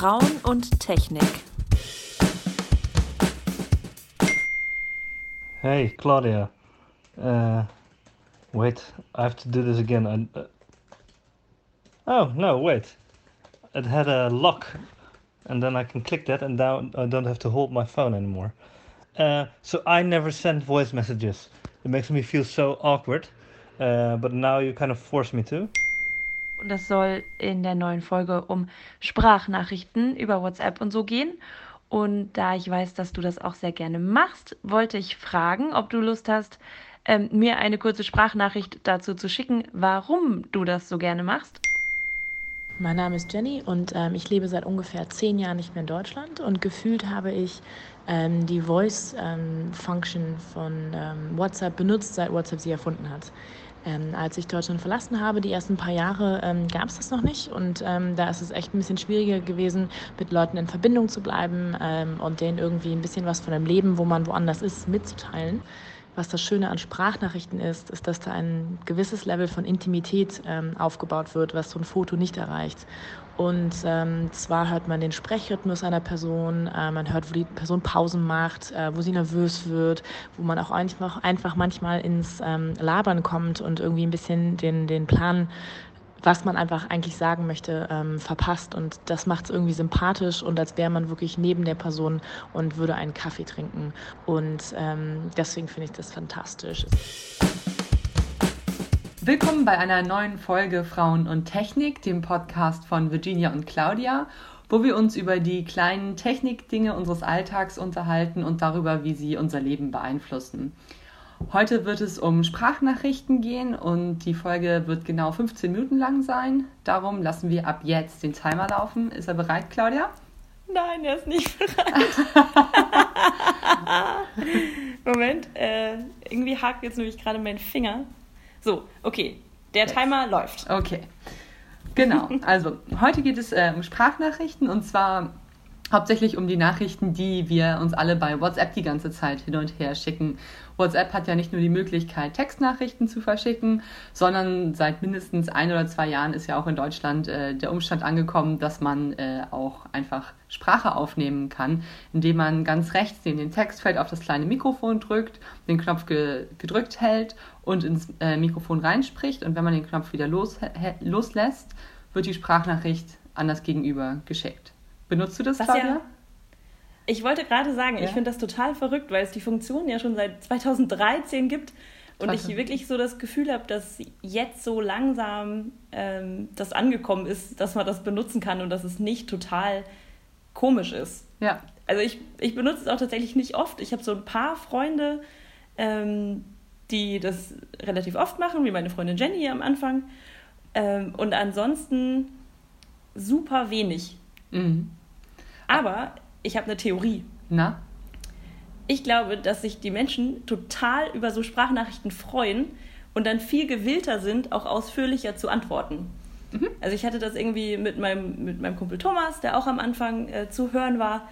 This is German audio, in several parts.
Frauen und Technik. Hey, Claudia. Uh, wait, I have to do this again. I, uh... Oh, no, wait. It had a lock. And then I can click that and now I don't have to hold my phone anymore. Uh, so I never send voice messages. It makes me feel so awkward. Uh, but now you kind of force me to. Und das soll in der neuen Folge um Sprachnachrichten über WhatsApp und so gehen. Und da ich weiß, dass du das auch sehr gerne machst, wollte ich fragen, ob du Lust hast, ähm, mir eine kurze Sprachnachricht dazu zu schicken, warum du das so gerne machst. Mein Name ist Jenny und ähm, ich lebe seit ungefähr zehn Jahren nicht mehr in Deutschland und gefühlt habe ich ähm, die Voice-Function ähm, von ähm, WhatsApp benutzt, seit WhatsApp sie erfunden hat. Ähm, als ich Deutschland verlassen habe, die ersten paar Jahre, ähm, gab es das noch nicht. Und ähm, da ist es echt ein bisschen schwieriger gewesen, mit Leuten in Verbindung zu bleiben ähm, und denen irgendwie ein bisschen was von dem Leben, wo man woanders ist, mitzuteilen. Was das Schöne an Sprachnachrichten ist, ist, dass da ein gewisses Level von Intimität ähm, aufgebaut wird, was so ein Foto nicht erreicht. Und ähm, zwar hört man den Sprechrhythmus einer Person, äh, man hört, wo die Person Pausen macht, äh, wo sie nervös wird, wo man auch einfach, einfach manchmal ins ähm, Labern kommt und irgendwie ein bisschen den, den Plan was man einfach eigentlich sagen möchte, ähm, verpasst. Und das macht es irgendwie sympathisch und als wäre man wirklich neben der Person und würde einen Kaffee trinken. Und ähm, deswegen finde ich das fantastisch. Willkommen bei einer neuen Folge Frauen und Technik, dem Podcast von Virginia und Claudia, wo wir uns über die kleinen Technikdinge unseres Alltags unterhalten und darüber, wie sie unser Leben beeinflussen. Heute wird es um Sprachnachrichten gehen und die Folge wird genau 15 Minuten lang sein. Darum lassen wir ab jetzt den Timer laufen. Ist er bereit, Claudia? Nein, er ist nicht bereit. Moment, äh, irgendwie hakt jetzt nämlich gerade mein Finger. So, okay. Der Timer yes. läuft. Okay. Genau. Also, heute geht es äh, um Sprachnachrichten und zwar hauptsächlich um die Nachrichten, die wir uns alle bei WhatsApp die ganze Zeit hin und her schicken. WhatsApp hat ja nicht nur die Möglichkeit, Textnachrichten zu verschicken, sondern seit mindestens ein oder zwei Jahren ist ja auch in Deutschland äh, der Umstand angekommen, dass man äh, auch einfach Sprache aufnehmen kann, indem man ganz rechts neben dem Textfeld auf das kleine Mikrofon drückt, den Knopf ge gedrückt hält und ins äh, Mikrofon reinspricht. Und wenn man den Knopf wieder los loslässt, wird die Sprachnachricht an das Gegenüber geschickt. Benutzt du das, Was Claudia? Ja ich wollte gerade sagen, ja? ich finde das total verrückt, weil es die Funktion ja schon seit 2013 gibt und Total. ich wirklich so das Gefühl habe, dass jetzt so langsam ähm, das angekommen ist, dass man das benutzen kann und dass es nicht total komisch ist. Ja. Also ich, ich benutze es auch tatsächlich nicht oft. Ich habe so ein paar Freunde, ähm, die das relativ oft machen, wie meine Freundin Jenny am Anfang. Ähm, und ansonsten super wenig. Mhm. Aber ich habe eine Theorie. Na? Ich glaube, dass sich die Menschen total über so Sprachnachrichten freuen und dann viel gewillter sind, auch ausführlicher zu antworten. Mhm. Also ich hatte das irgendwie mit meinem, mit meinem Kumpel Thomas, der auch am Anfang äh, zu hören war.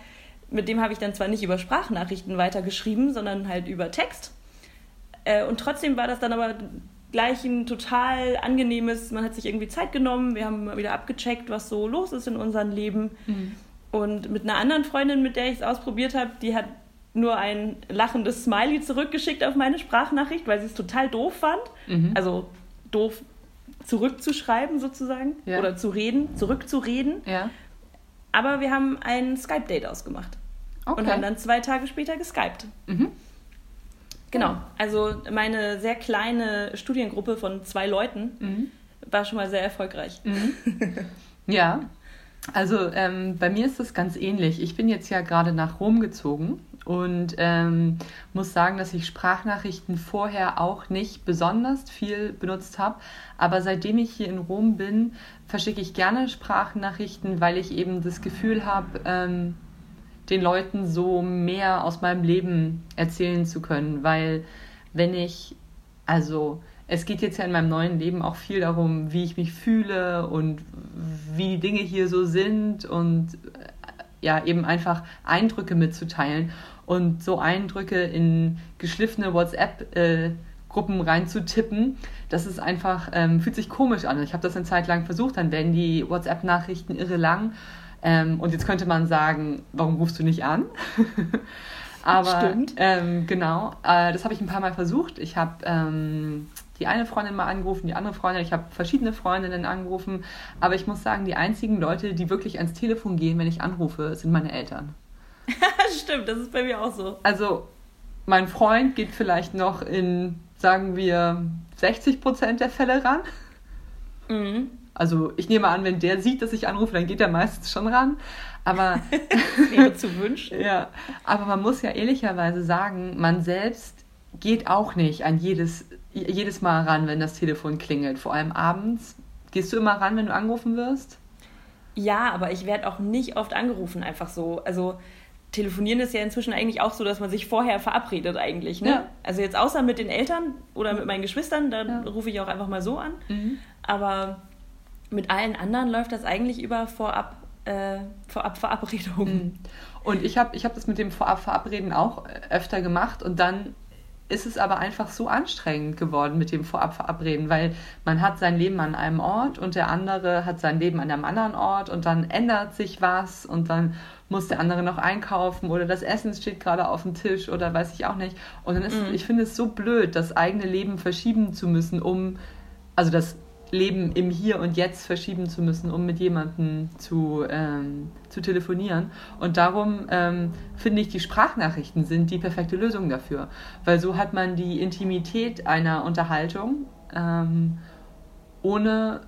Mit dem habe ich dann zwar nicht über Sprachnachrichten weitergeschrieben, sondern halt über Text. Äh, und trotzdem war das dann aber gleich ein total angenehmes, man hat sich irgendwie Zeit genommen, wir haben mal wieder abgecheckt, was so los ist in unserem Leben. Mhm. Und mit einer anderen Freundin, mit der ich es ausprobiert habe, die hat nur ein lachendes Smiley zurückgeschickt auf meine Sprachnachricht, weil sie es total doof fand. Mhm. Also doof zurückzuschreiben sozusagen ja. oder zu reden, zurückzureden. Ja. Aber wir haben ein Skype-Date ausgemacht okay. und haben dann zwei Tage später geskypt. Mhm. Genau, also meine sehr kleine Studiengruppe von zwei Leuten mhm. war schon mal sehr erfolgreich. Mhm. Ja, also ähm, bei mir ist das ganz ähnlich. Ich bin jetzt ja gerade nach Rom gezogen und ähm, muss sagen, dass ich Sprachnachrichten vorher auch nicht besonders viel benutzt habe. Aber seitdem ich hier in Rom bin, verschicke ich gerne Sprachnachrichten, weil ich eben das Gefühl habe, ähm, den Leuten so mehr aus meinem Leben erzählen zu können. Weil wenn ich, also es geht jetzt ja in meinem neuen Leben auch viel darum, wie ich mich fühle und wie die Dinge hier so sind und äh, ja, eben einfach Eindrücke mitzuteilen und so Eindrücke in geschliffene WhatsApp-Gruppen reinzutippen, das ist einfach, ähm, fühlt sich komisch an. Ich habe das eine Zeit lang versucht, dann werden die WhatsApp-Nachrichten irre lang. Ähm, und jetzt könnte man sagen, warum rufst du nicht an? Aber Stimmt. Ähm, genau, äh, das habe ich ein paar Mal versucht. Ich habe ähm, die eine Freundin mal angerufen, die andere Freundin, ich habe verschiedene Freundinnen angerufen. Aber ich muss sagen, die einzigen Leute, die wirklich ans Telefon gehen, wenn ich anrufe, sind meine Eltern. Stimmt, das ist bei mir auch so. Also mein Freund geht vielleicht noch in, sagen wir, 60 Prozent der Fälle ran. Mhm. Also ich nehme an, wenn der sieht, dass ich anrufe, dann geht er meistens schon ran. Aber zu wünschen. ja, aber man muss ja ehrlicherweise sagen, man selbst geht auch nicht an jedes, jedes Mal ran, wenn das Telefon klingelt. Vor allem abends. Gehst du immer ran, wenn du angerufen wirst? Ja, aber ich werde auch nicht oft angerufen, einfach so. Also telefonieren ist ja inzwischen eigentlich auch so, dass man sich vorher verabredet eigentlich. Ne? Ja. Also jetzt außer mit den Eltern oder mit meinen Geschwistern, dann Ja. rufe ich auch einfach mal so an. Aber mit allen anderen läuft das eigentlich über vorab, äh, vorab Verabredungen. Und ich habe ich hab das mit dem Vorab Verabreden auch äh, öfter gemacht und dann ist es aber einfach so anstrengend geworden mit dem Vorab Verabreden, weil man hat sein Leben an einem Ort und der andere hat sein Leben an einem anderen Ort und dann ändert sich was und dann muss der andere noch einkaufen oder das Essen steht gerade auf dem Tisch oder weiß ich auch nicht. Und dann ist, ich finde es so blöd, das eigene Leben verschieben zu müssen, um, also das Leben im Hier und Jetzt verschieben zu müssen, um mit jemandem zu, ähm, zu telefonieren. Und darum ähm, finde ich, die Sprachnachrichten sind die perfekte Lösung dafür. Weil so hat man die Intimität einer Unterhaltung, ähm, ohne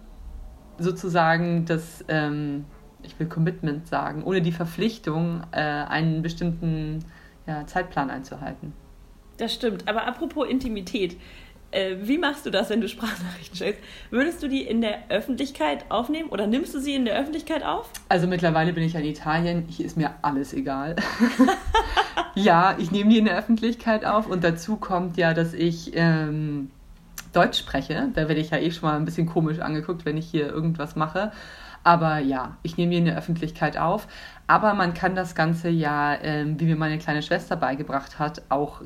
sozusagen das, ähm, ich will Commitment sagen, ohne die Verpflichtung, äh, einen bestimmten ja, Zeitplan einzuhalten. Das stimmt. Aber apropos Intimität, äh, wie machst du das, wenn du Sprachnachrichten stellst? Würdest du die in der Öffentlichkeit aufnehmen oder nimmst du sie in der Öffentlichkeit auf? Also mittlerweile bin ich in Italien, hier ist mir alles egal. ja, ich nehme die in der Öffentlichkeit auf und dazu kommt ja, dass ich ähm, Deutsch spreche. Da werde ich ja eh schon mal ein bisschen komisch angeguckt, wenn ich hier irgendwas mache. Aber ja, ich nehme die in der Öffentlichkeit auf. Aber man kann das Ganze ja, ähm, wie mir meine kleine Schwester beigebracht hat, auch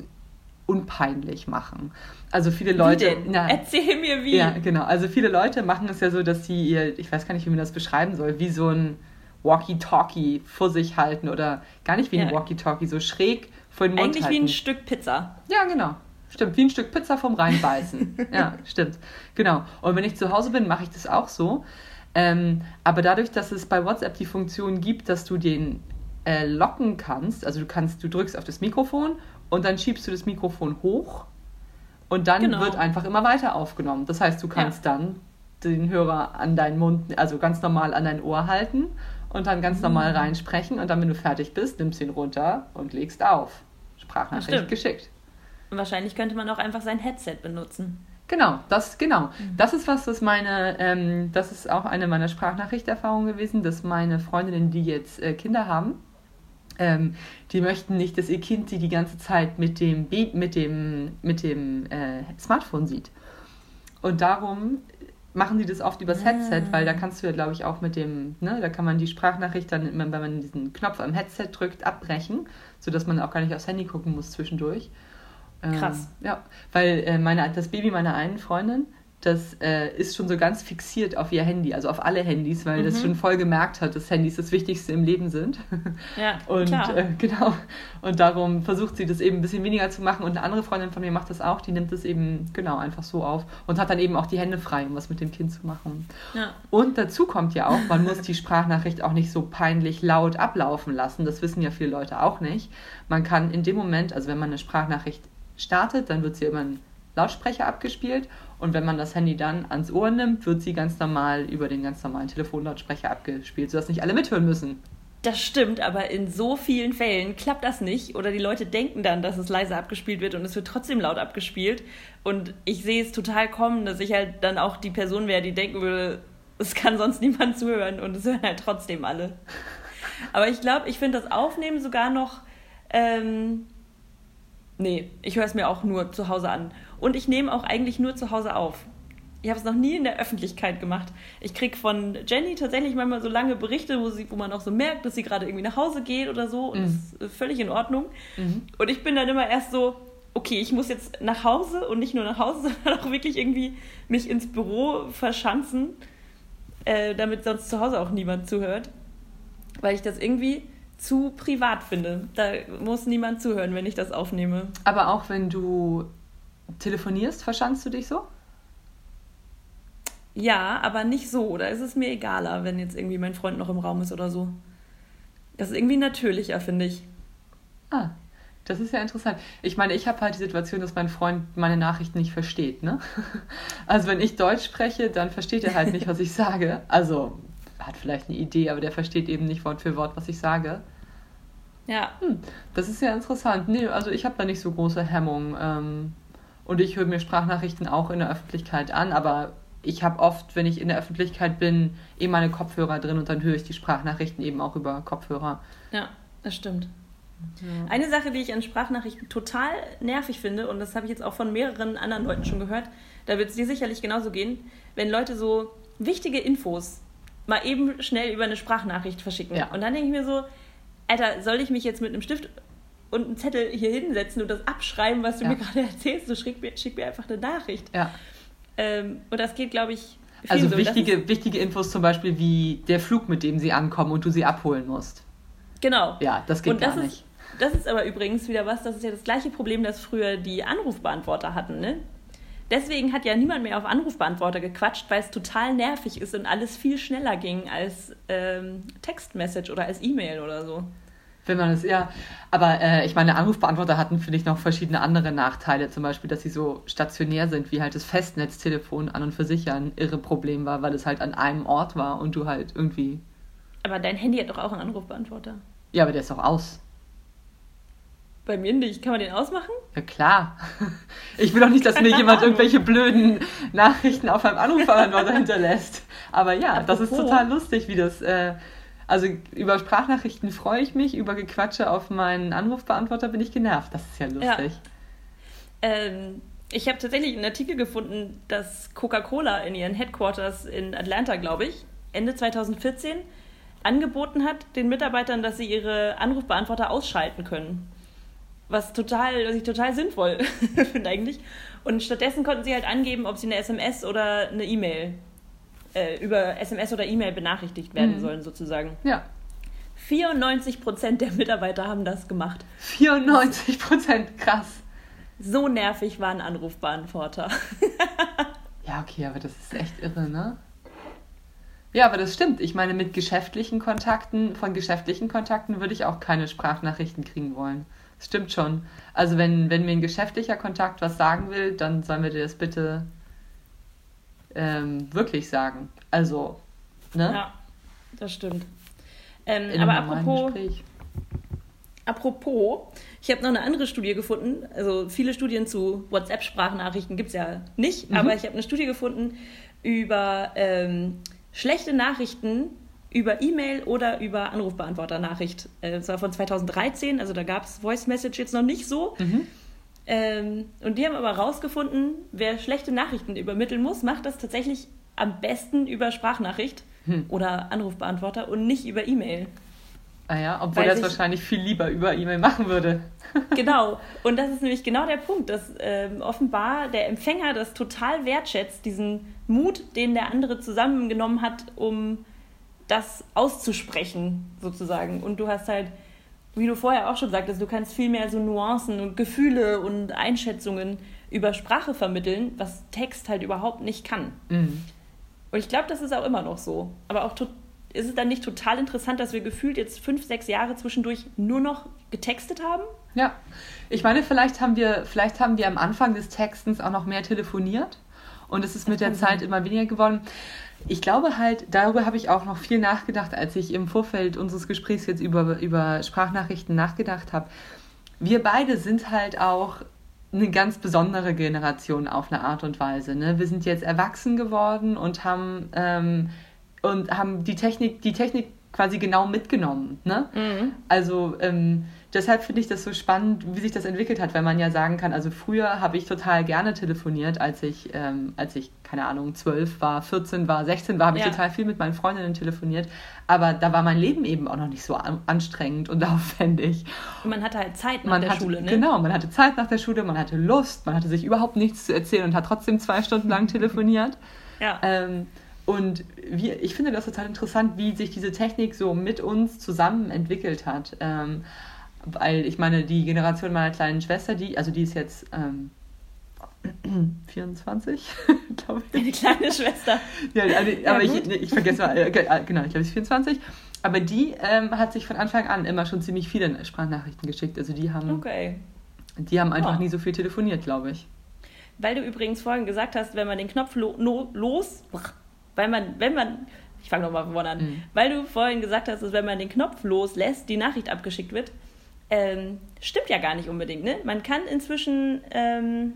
unpeinlich machen. Also viele Leute. Na, Erzähl mir wie. ja, genau. Also viele Leute machen es ja so, dass sie ihr, ich weiß gar nicht, wie man das beschreiben soll, wie so ein Walkie-Talkie vor sich halten oder gar nicht wie ein Ja. Walkie-Talkie, so schräg vor den Mund Eigentlich halten. wie ein Stück Pizza. Ja, genau. Stimmt, wie ein Stück Pizza vom Reinbeißen. ja, stimmt. Genau. Und wenn ich zu Hause bin, mache ich das auch so. Ähm, aber dadurch, dass es bei WhatsApp die Funktion gibt, dass du den äh, locken kannst, also du kannst, du drückst auf das Mikrofon und dann schiebst du das Mikrofon hoch und dann Genau. wird einfach immer weiter aufgenommen. Das heißt, du kannst dann den Hörer an deinen Mund, also ganz normal an dein Ohr halten und dann ganz normal Mhm. reinsprechen und dann, wenn du fertig bist, nimmst du ihn runter und legst auf. Sprachnachricht geschickt. Und wahrscheinlich könnte man auch einfach sein Headset benutzen. Genau, das genau. Mhm. Das ist was, was meine, ähm, das ist auch eine meiner Sprachnachrichterfahrungen gewesen, dass meine Freundinnen, die jetzt äh, Kinder haben, ähm, die möchten nicht, dass ihr Kind sie die ganze Zeit mit dem Be mit dem mit dem äh, Smartphone sieht. Und darum machen sie das oft übers Headset, Ah. weil da kannst du ja, glaube ich, auch mit dem, ne, da kann man die Sprachnachricht dann, immer, wenn man diesen Knopf am Headset drückt, abbrechen, sodass man auch gar nicht aufs Handy gucken muss zwischendurch. Ähm, Krass. ja, weil äh, meine, das Baby meiner einen Freundin, das äh, ist schon so ganz fixiert auf ihr Handy, also auf alle Handys, weil das Mhm. schon voll gemerkt hat, dass Handys das Wichtigste im Leben sind. Ja, Und klar. äh, genau. Und darum versucht sie das eben ein bisschen weniger zu machen. Und eine andere Freundin von mir macht das auch, die nimmt das eben genau einfach so auf und hat dann eben auch die Hände frei, um was mit dem Kind zu machen. ja. Und dazu kommt ja auch, man muss die Sprachnachricht auch nicht so peinlich laut ablaufen lassen. Das wissen ja viele Leute auch nicht. Man kann in dem Moment, also wenn man eine Sprachnachricht startet, dann wird sie über einen Lautsprecher abgespielt. Und wenn man das Handy dann ans Ohr nimmt, wird sie ganz normal über den ganz normalen Telefonlautsprecher abgespielt, sodass nicht alle mithören müssen. Das stimmt, aber in so vielen Fällen klappt das nicht oder die Leute denken dann, dass es leise abgespielt wird und es wird trotzdem laut abgespielt. Und ich sehe es total kommen, dass ich halt dann auch die Person wäre, die denken würde, es kann sonst niemand zuhören und es hören halt trotzdem alle. Aber ich glaube, ich finde das Aufnehmen sogar noch. Ähm, nee, ich höre es mir auch nur zu Hause an. Und ich nehme auch eigentlich nur zu Hause auf. Ich habe es noch nie in der Öffentlichkeit gemacht. Ich kriege von Jenny tatsächlich manchmal so lange Berichte, wo, sie, wo man auch so merkt, dass sie gerade irgendwie nach Hause geht oder so. Und das ist äh, völlig in Ordnung. Und ich bin dann immer erst so, okay, ich muss jetzt nach Hause und nicht nur nach Hause, sondern auch wirklich irgendwie mich ins Büro verschanzen, äh, damit sonst zu Hause auch niemand zuhört. weil ich das irgendwie zu privat finde. Da muss niemand zuhören, wenn ich das aufnehme. Aber auch wenn du telefonierst, verschanzt du dich so? Ja, aber nicht so. Da ist es mir egaler, wenn jetzt irgendwie mein Freund noch im Raum ist oder so. Das ist irgendwie natürlicher, finde ich. Ah, das ist ja interessant. Ich meine, ich habe halt die Situation, dass mein Freund meine Nachrichten nicht versteht. Ne? Also wenn ich Deutsch spreche, dann versteht er halt nicht, was ich sage. Also hat vielleicht eine Idee, aber der versteht eben nicht Wort für Wort, was ich sage. Ja. Hm, das ist ja interessant. Nee, also ich habe da nicht so große Hemmungen. Ähm, und ich höre mir Sprachnachrichten auch in der Öffentlichkeit an, aber ich habe oft, wenn ich in der Öffentlichkeit bin, eh meine Kopfhörer drin und dann höre ich die Sprachnachrichten eben auch über Kopfhörer. Ja, das stimmt. Ja. Eine Sache, die ich an Sprachnachrichten total nervig finde, und das habe ich jetzt auch von mehreren anderen Leuten schon gehört, da wird es dir sicherlich genauso gehen, wenn Leute so wichtige Infos mal eben schnell über eine Sprachnachricht verschicken. Ja. Und dann denke ich mir so, Alter, soll ich mich jetzt mit einem Stift und einem Zettel hier hinsetzen und das abschreiben, was du ja. mir gerade erzählst? Du schick mir, schick mir einfach eine Nachricht. Ja. Ähm, und das geht, glaube ich, also so. wichtige, wichtige Infos zum Beispiel wie der Flug, mit dem sie ankommen und du sie abholen musst. Genau. Ja, das geht und das gar ist, nicht. Das ist aber übrigens wieder was, das ist ja das gleiche Problem, das früher die Anrufbeantworter hatten. Ne? Deswegen hat ja niemand mehr auf Anrufbeantworter gequatscht, weil es total nervig ist und alles viel schneller ging als ähm, Textmessage oder als E-Mail oder so. Wenn man es, ja. Aber äh, ich meine, Anrufbeantworter hatten, finde ich, noch verschiedene andere Nachteile. Zum Beispiel, dass sie so stationär sind, wie halt das Festnetztelefon an und für sich ja ein irre Problem war, weil es halt an einem Ort war und du halt irgendwie. Aber dein Handy hat doch auch einen Anrufbeantworter. Ja, aber der ist doch aus. Bei mir nicht. Kann man den ausmachen? Ja, klar. Ich will doch nicht, dass mir jemand irgendwelche blöden Nachrichten auf meinem Anrufbeantworter hinterlässt. Aber ja, Apropos. das ist total lustig, wie das. Äh, also über Sprachnachrichten freue ich mich, über Gequatsche auf meinen Anrufbeantworter bin ich genervt. Das ist ja lustig. Ja. Ähm, ich habe tatsächlich einen Artikel gefunden, dass Coca-Cola in ihren Headquarters in Atlanta, glaube ich, Ende 2014 angeboten hat den Mitarbeitern, dass sie ihre Anrufbeantworter ausschalten können. Was total, was ich total sinnvoll finde eigentlich. Und stattdessen konnten sie halt angeben, ob sie eine SMS oder eine E-Mail äh, über SMS oder E-Mail benachrichtigt werden mhm. sollen, sozusagen. Ja. 94 Prozent der Mitarbeiter haben das gemacht. 94 Prozent, krass. So nervig war ein Anrufbeantworter. ja, okay, aber das ist echt irre, ne? Ja, aber das stimmt. Ich meine, mit geschäftlichen Kontakten, von geschäftlichen Kontakten würde ich auch keine Sprachnachrichten kriegen wollen. Das stimmt schon. Also wenn, wenn mir ein geschäftlicher Kontakt was sagen will, dann sollen wir dir das bitte ähm, wirklich sagen. Also, ne? Ja, das stimmt. Ähm, aber apropos, Gespräch. apropos, ich habe noch eine andere Studie gefunden. Also viele Studien zu WhatsApp-Sprachnachrichten gibt es ja nicht, mhm. aber ich habe eine Studie gefunden über ähm, schlechte Nachrichten über E-Mail oder über Anrufbeantworter-Nachricht. Äh, das war von 2013, also da gab es Voice Message jetzt noch nicht so. Mhm. Ähm, und die haben aber rausgefunden, wer schlechte Nachrichten übermitteln muss, macht das tatsächlich am besten über Sprachnachricht hm. oder Anrufbeantworter und nicht über E-Mail. Ah ja, obwohl er es wahrscheinlich viel lieber über E-Mail machen würde. genau. Und das ist nämlich genau der Punkt, dass ähm, offenbar der Empfänger das total wertschätzt, diesen Mut, den der andere zusammengenommen hat, um das auszusprechen, sozusagen. Und du hast halt wie du vorher auch schon sagtest, du kannst viel mehr so Nuancen und Gefühle und Einschätzungen über Sprache vermitteln, was Text halt überhaupt nicht kann. Mhm. Und ich glaube, das ist auch immer noch so. Aber auch ist es dann nicht total interessant, dass wir gefühlt jetzt fünf, sechs Jahre zwischendurch nur noch getextet haben? Ja, ich meine, vielleicht haben wir, vielleicht haben wir am Anfang des Textens auch noch mehr telefoniert und es ist mit der Zeit immer weniger geworden ich glaube halt, darüber habe ich auch noch viel nachgedacht, als ich im Vorfeld unseres Gesprächs jetzt über, über Sprachnachrichten nachgedacht habe. Wir beide sind halt auch eine ganz besondere Generation auf eine Art und Weise. Ne? Wir sind jetzt erwachsen geworden und haben, ähm, und haben die Technik, die Technik quasi genau mitgenommen. Ne? Mhm. Also ähm, deshalb finde ich das so spannend, wie sich das entwickelt hat, weil man ja sagen kann, also früher habe ich total gerne telefoniert, als ich, ähm, als ich, keine Ahnung, 12 war, 14 war, 16 war, habe ja. ich total viel mit meinen Freundinnen telefoniert. Aber da war mein Leben eben auch noch nicht so anstrengend und aufwendig. Und man hatte halt Zeit nach man der hatte, Schule, ne? Genau, man hatte Zeit nach der Schule, man hatte Lust, man hatte sich überhaupt nichts zu erzählen und hat trotzdem zwei Stunden lang telefoniert. Ja. Ähm, und wir, ich finde das total interessant, wie sich diese Technik so mit uns zusammen entwickelt hat. Ähm, weil ich meine, die Generation meiner kleinen Schwester, die, also die ist jetzt ähm, 24, glaube ich. Eine kleine Schwester. ja, also, ja, aber ich, ich vergesse mal, äh, äh genau, ich glaube, sie ist 24. Aber die ähm, hat sich von Anfang an immer schon ziemlich viele Sprachnachrichten geschickt. Also die haben, okay. die haben einfach oh. nie so viel telefoniert, glaube ich. Weil du übrigens vorhin gesagt hast, wenn man den Knopf lo los, weil man, wenn man, ich fange nochmal von vorne an, mhm. weil du vorhin gesagt hast, dass wenn man den Knopf loslässt, die Nachricht abgeschickt wird, ähm, stimmt ja gar nicht unbedingt. Ne? Man kann inzwischen ähm,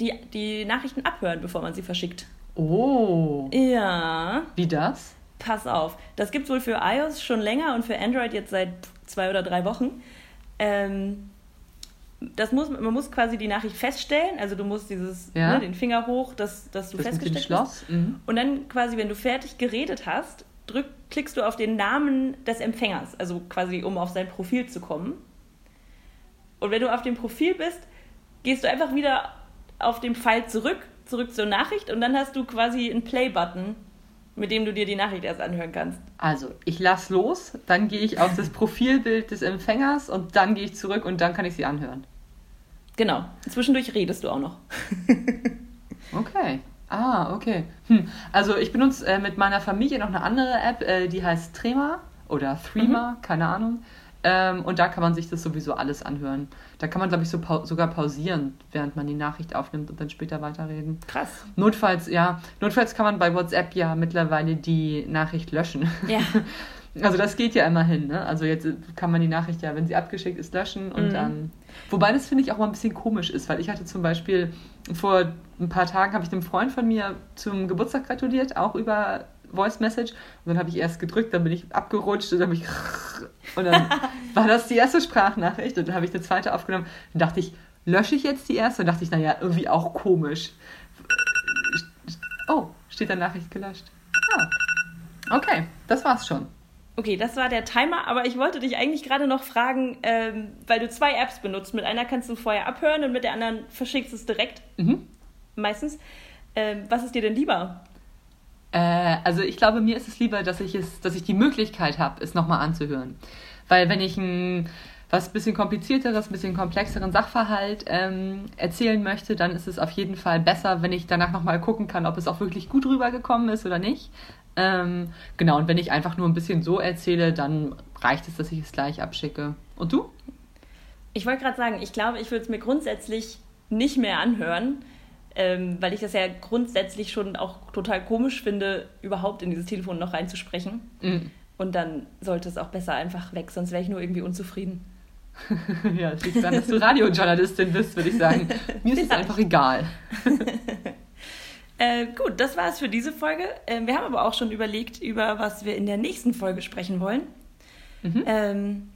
die, die Nachrichten abhören, bevor man sie verschickt. Oh. Ja. Wie das? Pass auf. Das gibt es wohl für iOS schon länger und für Android jetzt seit zwei oder drei Wochen. Ähm, das muss, man muss quasi die Nachricht feststellen, also du musst dieses, ja. ne, den Finger hoch, dass, dass du das festgestellt hast. Mhm. Und dann quasi, wenn du fertig geredet hast, drück, klickst du auf den Namen des Empfängers, also quasi um auf sein Profil zu kommen. Und wenn du auf dem Profil bist, gehst du einfach wieder auf dem Pfeil zurück, zurück zur Nachricht und dann hast du quasi einen Play-Button, mit dem du dir die Nachricht erst anhören kannst. Also, ich lass los, dann gehe ich auf das Profilbild des Empfängers und dann gehe ich zurück und dann kann ich sie anhören. Genau. Zwischendurch redest du auch noch. okay. Ah, okay. Hm. Also ich benutze äh, mit meiner Familie noch eine andere App, äh, die heißt Trema oder Threema, mhm. keine Ahnung. Ähm, und da kann man sich das sowieso alles anhören. Da kann man, glaube ich, so pau sogar pausieren, während man die Nachricht aufnimmt und dann später weiterreden. Krass. Notfalls, ja, notfalls kann man bei WhatsApp ja mittlerweile die Nachricht löschen. Ja. Also das geht ja immerhin, ne? Also jetzt kann man die Nachricht ja, wenn sie abgeschickt ist, löschen und mhm. dann. Wobei das finde ich auch mal ein bisschen komisch ist, weil ich hatte zum Beispiel vor ein paar Tagen habe ich einem Freund von mir zum Geburtstag gratuliert, auch über Voice Message. Und dann habe ich erst gedrückt, dann bin ich abgerutscht und dann bin ich und dann war das die erste Sprachnachricht und dann habe ich eine zweite aufgenommen. Dann dachte ich, lösche ich jetzt die erste? Und dachte ich, naja, irgendwie auch komisch. Oh, steht da Nachricht gelöscht. Ah. Okay, das war's schon. Okay, das war der Timer, aber ich wollte dich eigentlich gerade noch fragen, ähm, weil du zwei Apps benutzt. Mit einer kannst du vorher abhören und mit der anderen verschickst du es direkt. Mhm. Meistens. Ähm, was ist dir denn lieber? Äh, also ich glaube, mir ist es lieber, dass ich es, dass ich die Möglichkeit habe, es nochmal anzuhören. Weil wenn ich ein was bisschen komplizierteres, bisschen komplexeren Sachverhalt ähm, erzählen möchte, dann ist es auf jeden Fall besser, wenn ich danach nochmal gucken kann, ob es auch wirklich gut rübergekommen ist oder nicht. Ähm, genau, und wenn ich einfach nur ein bisschen so erzähle, dann reicht es, dass ich es gleich abschicke. Und du? Ich wollte gerade sagen, ich glaube, ich würde es mir grundsätzlich nicht mehr anhören, ähm, weil ich das ja grundsätzlich schon auch total komisch finde, überhaupt in dieses Telefon noch reinzusprechen. Mhm. Und dann sollte es auch besser einfach weg, sonst wäre ich nur irgendwie unzufrieden. ja, es liegt daran, dass du Radiojournalistin bist, würde ich sagen. Mir ist es einfach egal. Äh, gut, das war es für diese Folge. Äh, wir haben aber auch schon überlegt, über was wir in der nächsten Folge sprechen wollen. Mhm. Ähm,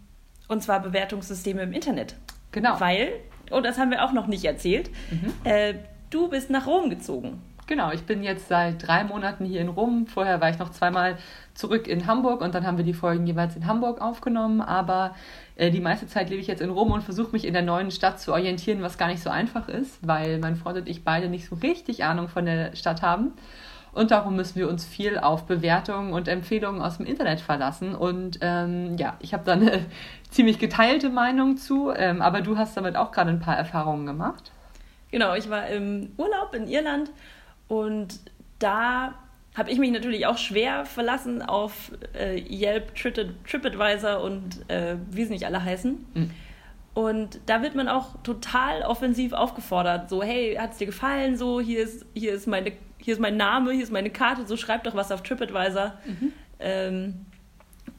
und zwar Bewertungssysteme im Internet. Genau. Weil, oh, das haben wir auch noch nicht erzählt, mhm. äh, du bist nach Rom gezogen. Genau, ich bin jetzt seit drei Monaten hier in Rom. Vorher war ich noch zweimal zurück in Hamburg und dann haben wir die Folgen jeweils in Hamburg aufgenommen. Aber äh, die meiste Zeit lebe ich jetzt in Rom und versuche mich in der neuen Stadt zu orientieren, was gar nicht so einfach ist, weil mein Freund und ich beide nicht so richtig Ahnung von der Stadt haben. Und darum müssen wir uns viel auf Bewertungen und Empfehlungen aus dem Internet verlassen. Und ähm, ja, ich habe da eine ziemlich geteilte Meinung zu, ähm, aber du hast damit auch gerade ein paar Erfahrungen gemacht. Genau, ich war im Urlaub in Irland und da habe ich mich natürlich auch schwer verlassen auf äh, Yelp, TripAdvisor und äh, wie sie nicht alle heißen. Mhm. Und da wird man auch total offensiv aufgefordert. So, hey, hat es dir gefallen? So, hier ist, hier, ist meine, hier ist mein Name, hier ist meine Karte, so schreib doch was auf TripAdvisor. Mhm. Ähm,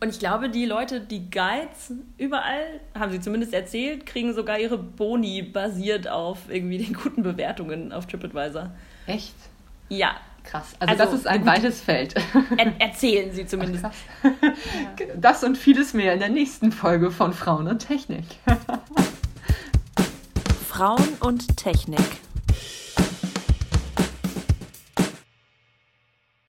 und ich glaube, die Leute, die Guides überall, haben sie zumindest erzählt, kriegen sogar ihre Boni basiert auf irgendwie den guten Bewertungen auf TripAdvisor. Echt? Ja, Krass. Also, also das ist ein weites Feld. Er erzählen Sie zumindest. Ach, das und vieles mehr in der nächsten Folge von Frauen und Technik. Frauen und Technik.